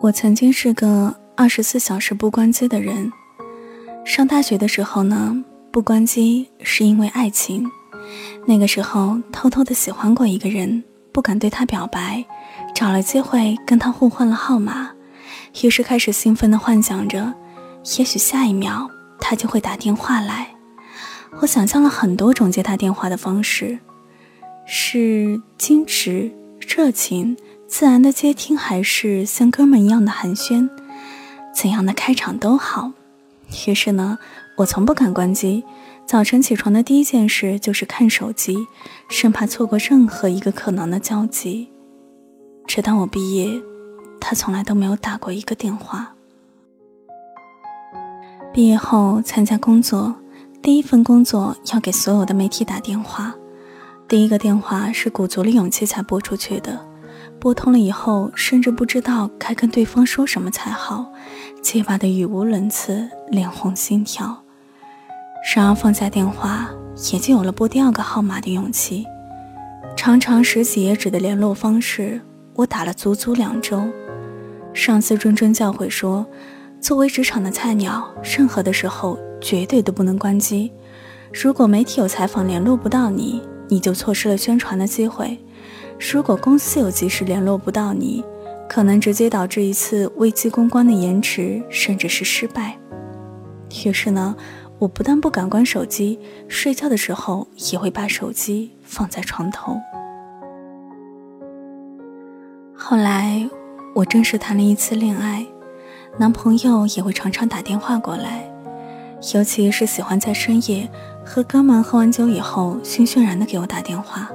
我曾经是个二十四小时不关机的人。上大学的时候呢，不关机是因为爱情。那个时候偷偷的喜欢过一个人，不敢对他表白，找了机会跟他互换了号码，于是开始兴奋的幻想着，也许下一秒他就会打电话来。我想象了很多种接他电话的方式，是矜持、热情。自然的接听，还是像哥们一样的寒暄，怎样的开场都好。于是呢，我从不敢关机。早晨起床的第一件事就是看手机，生怕错过任何一个可能的交集。直到我毕业，他从来都没有打过一个电话。毕业后参加工作，第一份工作要给所有的媒体打电话，第一个电话是鼓足了勇气才拨出去的。拨通了以后，甚至不知道该跟对方说什么才好，结巴的语无伦次，脸红心跳。然而放下电话，也就有了拨第二个号码的勇气。长长十几页纸的联络方式，我打了足足两周。上司谆谆教诲说，作为职场的菜鸟，任何的时候绝对都不能关机。如果媒体有采访联络不到你，你就错失了宣传的机会。如果公司有及时联络不到你，可能直接导致一次危机公关的延迟，甚至是失败。于是呢，我不但不敢关手机，睡觉的时候也会把手机放在床头。后来，我正式谈了一次恋爱，男朋友也会常常打电话过来，尤其是喜欢在深夜和哥们喝完酒以后，醺醺然的给我打电话。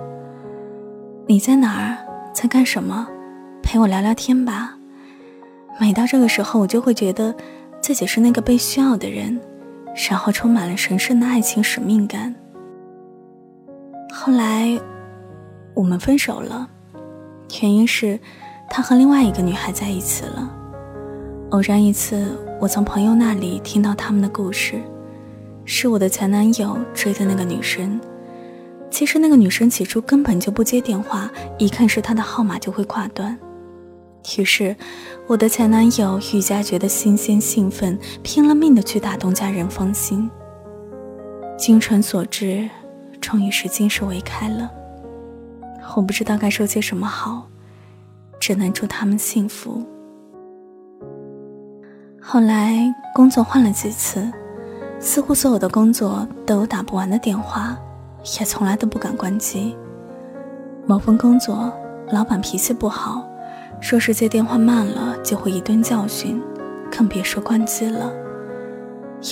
你在哪儿？在干什么？陪我聊聊天吧。每到这个时候，我就会觉得自己是那个被需要的人，然后充满了神圣的爱情使命感。后来，我们分手了，原因是他和另外一个女孩在一起了。偶然一次，我从朋友那里听到他们的故事，是我的前男友追的那个女生。其实那个女生起初根本就不接电话，一看是他的号码就会挂断。于是，我的前男友愈加觉得新鲜兴奋，拼了命的去打动家人芳心。精诚所至，终于是金石为开了。我不知道该说些什么好，只能祝他们幸福。后来工作换了几次，似乎所有的工作都有打不完的电话。也从来都不敢关机。某份工作，老板脾气不好，说是接电话慢了就会一顿教训，更别说关机了。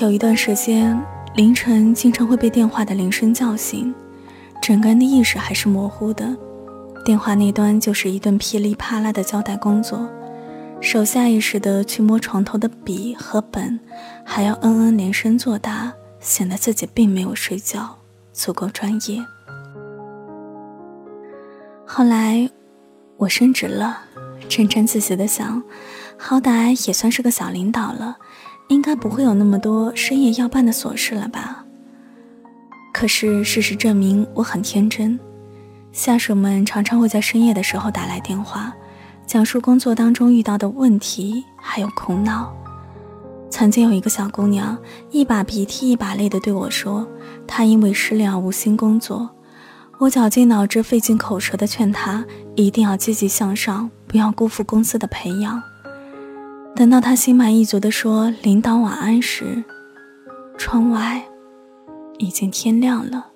有一段时间，凌晨经常会被电话的铃声叫醒，整个人的意识还是模糊的。电话那端就是一顿噼里啪啦的交代工作，手下意识的去摸床头的笔和本，还要嗯嗯连声作答，显得自己并没有睡觉。足够专业。后来，我升职了，沾沾自喜的想，好歹也算是个小领导了，应该不会有那么多深夜要办的琐事了吧？可是事实证明，我很天真。下属们常常会在深夜的时候打来电话，讲述工作当中遇到的问题还有苦恼。曾经有一个小姑娘，一把鼻涕一把泪的对我说：“她因为失恋而无心工作。”我绞尽脑汁、费尽口舌的劝她一定要积极向上，不要辜负公司的培养。等到她心满意足的说“领导晚安”时，窗外已经天亮了。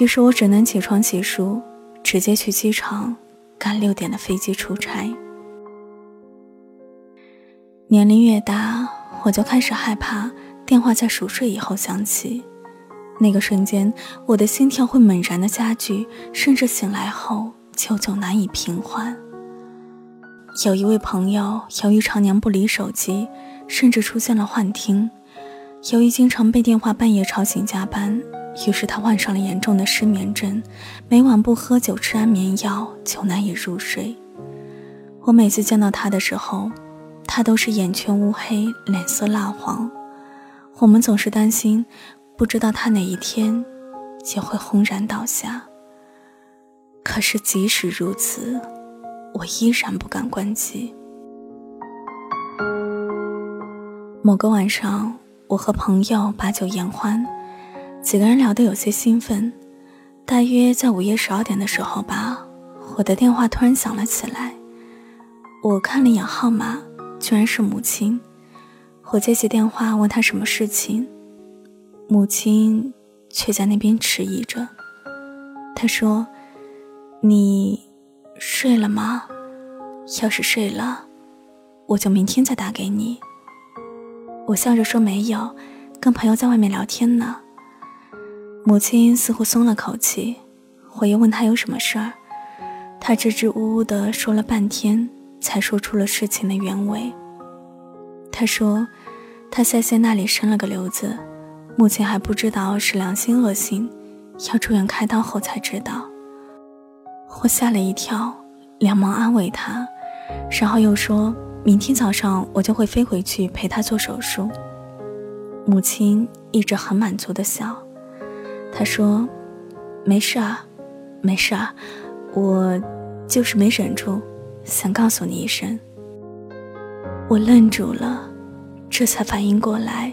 于是我只能起床洗漱，直接去机场赶六点的飞机出差。年龄越大。我就开始害怕电话在熟睡以后响起，那个瞬间，我的心跳会猛然的加剧，甚至醒来后久久难以平缓。有一位朋友由于常年不离手机，甚至出现了幻听；由于经常被电话半夜吵醒加班，于是他患上了严重的失眠症，每晚不喝酒吃安眠药就难以入睡。我每次见到他的时候。他都是眼圈乌黑，脸色蜡黄。我们总是担心，不知道他哪一天就会轰然倒下。可是即使如此，我依然不敢关机。某个晚上，我和朋友把酒言欢，几个人聊得有些兴奋。大约在午夜十二点的时候吧，我的电话突然响了起来。我看了一眼号码，居然是母亲。我接起电话问她什么事情，母亲却在那边迟疑着。她说：“你睡了吗？要是睡了，我就明天再打给你。”我笑着说：“没有，跟朋友在外面聊天呢。”母亲似乎松了口气，我又问她有什么事儿，她支支吾吾的说了半天，才说出了事情的原委。她说，她腮腺那里生了个瘤子，目前还不知道是良性恶性，要住院开刀后才知道。我吓了一跳，连忙安慰她，然后又说明天早上我就会飞回去陪他做手术。母亲一直很满足的笑。她说：“没事啊，没事啊，我就是没忍住，想告诉你一声。”我愣住了，这才反应过来，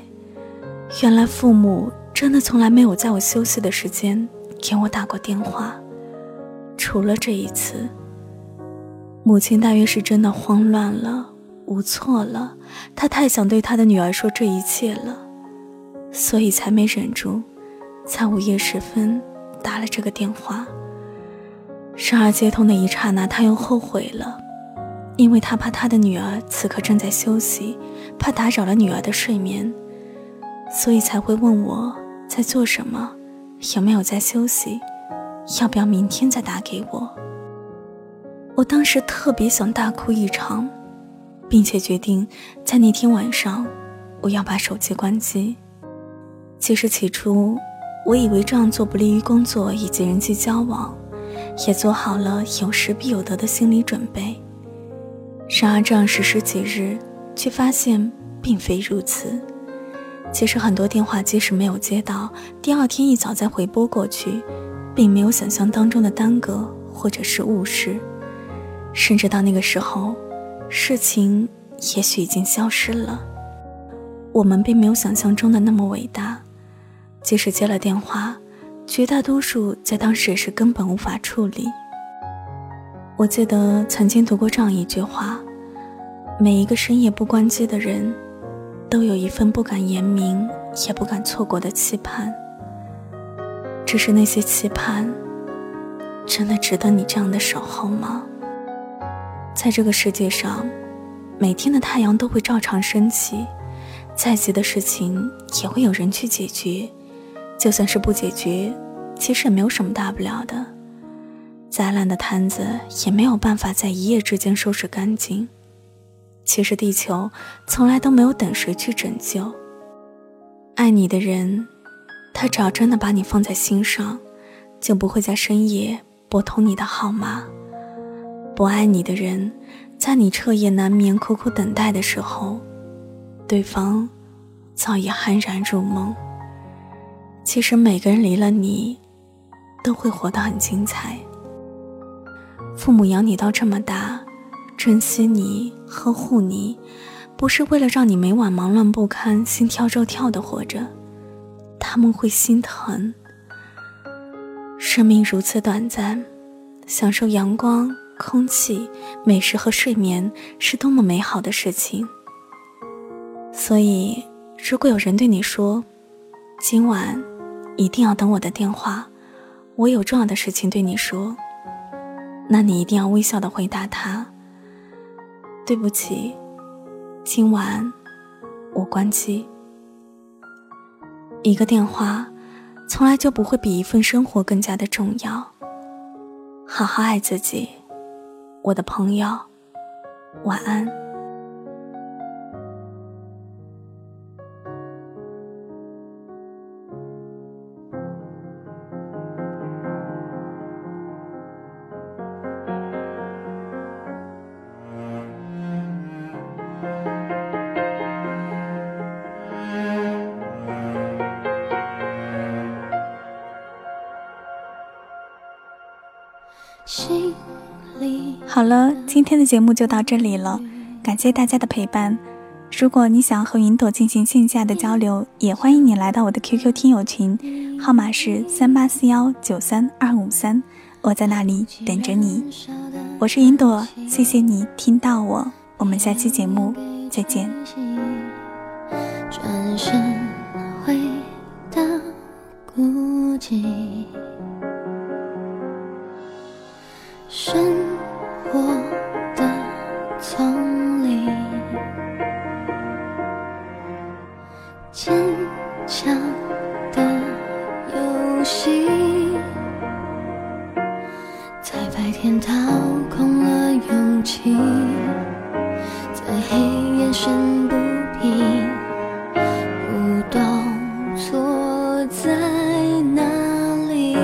原来父母真的从来没有在我休息的时间给我打过电话，除了这一次。母亲大约是真的慌乱了，无措了，他太想对他的女儿说这一切了，所以才没忍住。在午夜时分打了这个电话，然而接通的一刹那，他又后悔了，因为他怕他的女儿此刻正在休息，怕打扰了女儿的睡眠，所以才会问我在做什么，有没有在休息，要不要明天再打给我。我当时特别想大哭一场，并且决定在那天晚上我要把手机关机。其实起初。我以为这样做不利于工作以及人际交往，也做好了有失必有得的心理准备。然而这样实施几日，却发现并非如此。其实很多电话即使没有接到，第二天一早再回拨过去，并没有想象当中的耽搁或者是误事，甚至到那个时候，事情也许已经消失了。我们并没有想象中的那么伟大。即使接了电话，绝大多数在当时也是根本无法处理。我记得曾经读过这样一句话：每一个深夜不关机的人，都有一份不敢言明也不敢错过的期盼。只是那些期盼，真的值得你这样的守候吗？在这个世界上，每天的太阳都会照常升起，再急的事情也会有人去解决。就算是不解决，其实也没有什么大不了的。再烂的摊子也没有办法在一夜之间收拾干净。其实地球从来都没有等谁去拯救。爱你的人，他只要真的把你放在心上，就不会在深夜拨通你的号码。不爱你的人，在你彻夜难眠、苦苦等待的时候，对方早已酣然入梦。其实每个人离了你，都会活得很精彩。父母养你到这么大，珍惜你、呵护你，不是为了让你每晚忙乱不堪、心跳肉跳的活着，他们会心疼。生命如此短暂，享受阳光、空气、美食和睡眠是多么美好的事情。所以，如果有人对你说，今晚。一定要等我的电话，我有重要的事情对你说。那你一定要微笑的回答他。对不起，今晚我关机。一个电话，从来就不会比一份生活更加的重要。好好爱自己，我的朋友，晚安。好了，今天的节目就到这里了，感谢大家的陪伴。如果你想和云朵进行线下的交流，也欢迎你来到我的 QQ 听友群，号码是三八四幺九三二五三，我在那里等着你。我是云朵，谢谢你听到我，我们下期节目再见。转身回到孤寂。我的丛林，坚强的游戏，在白天掏空了勇气，在黑夜深不平，不懂错在哪里。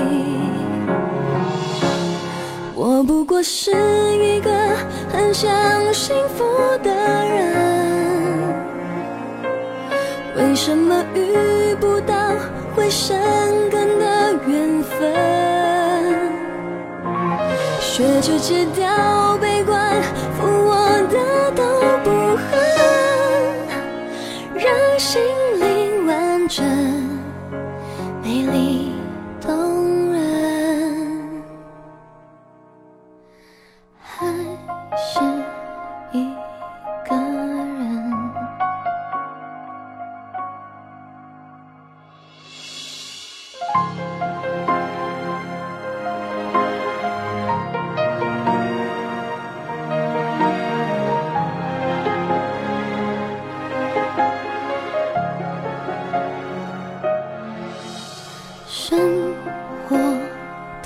我。不过是一个很想幸福的人，为什么遇不到会生根的缘分？学着戒掉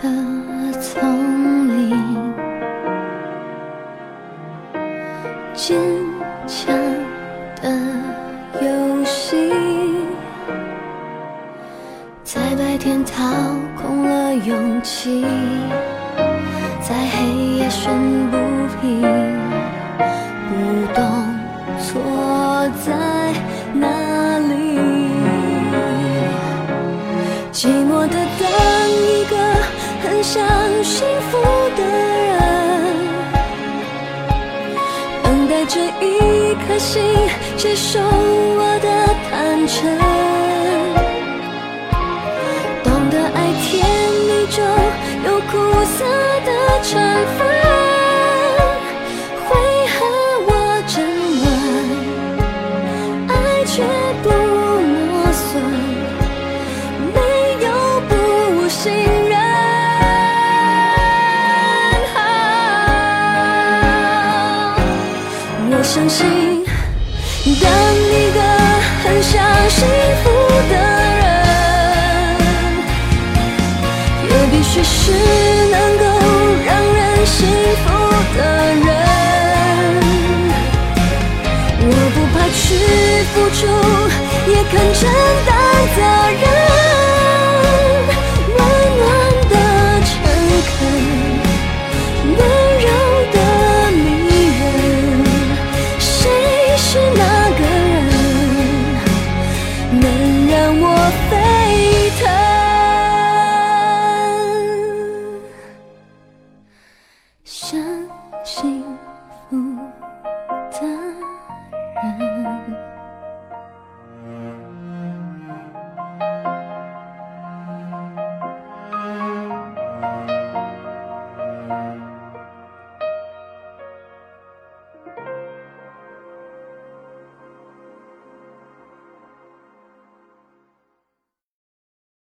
的丛林坚强的游戏，在白天掏空了勇气，在黑夜生不平，不懂错在哪里。寂寞的等一个奔向幸福的人，等待着一颗心接受我的坦诚。懂得爱，甜蜜中有苦涩的成分，会和我争论，爱却不磨损。相信，当一个很想幸福的人，也必须是能够让人幸福的人。我不怕去付出，也肯承担责任。想。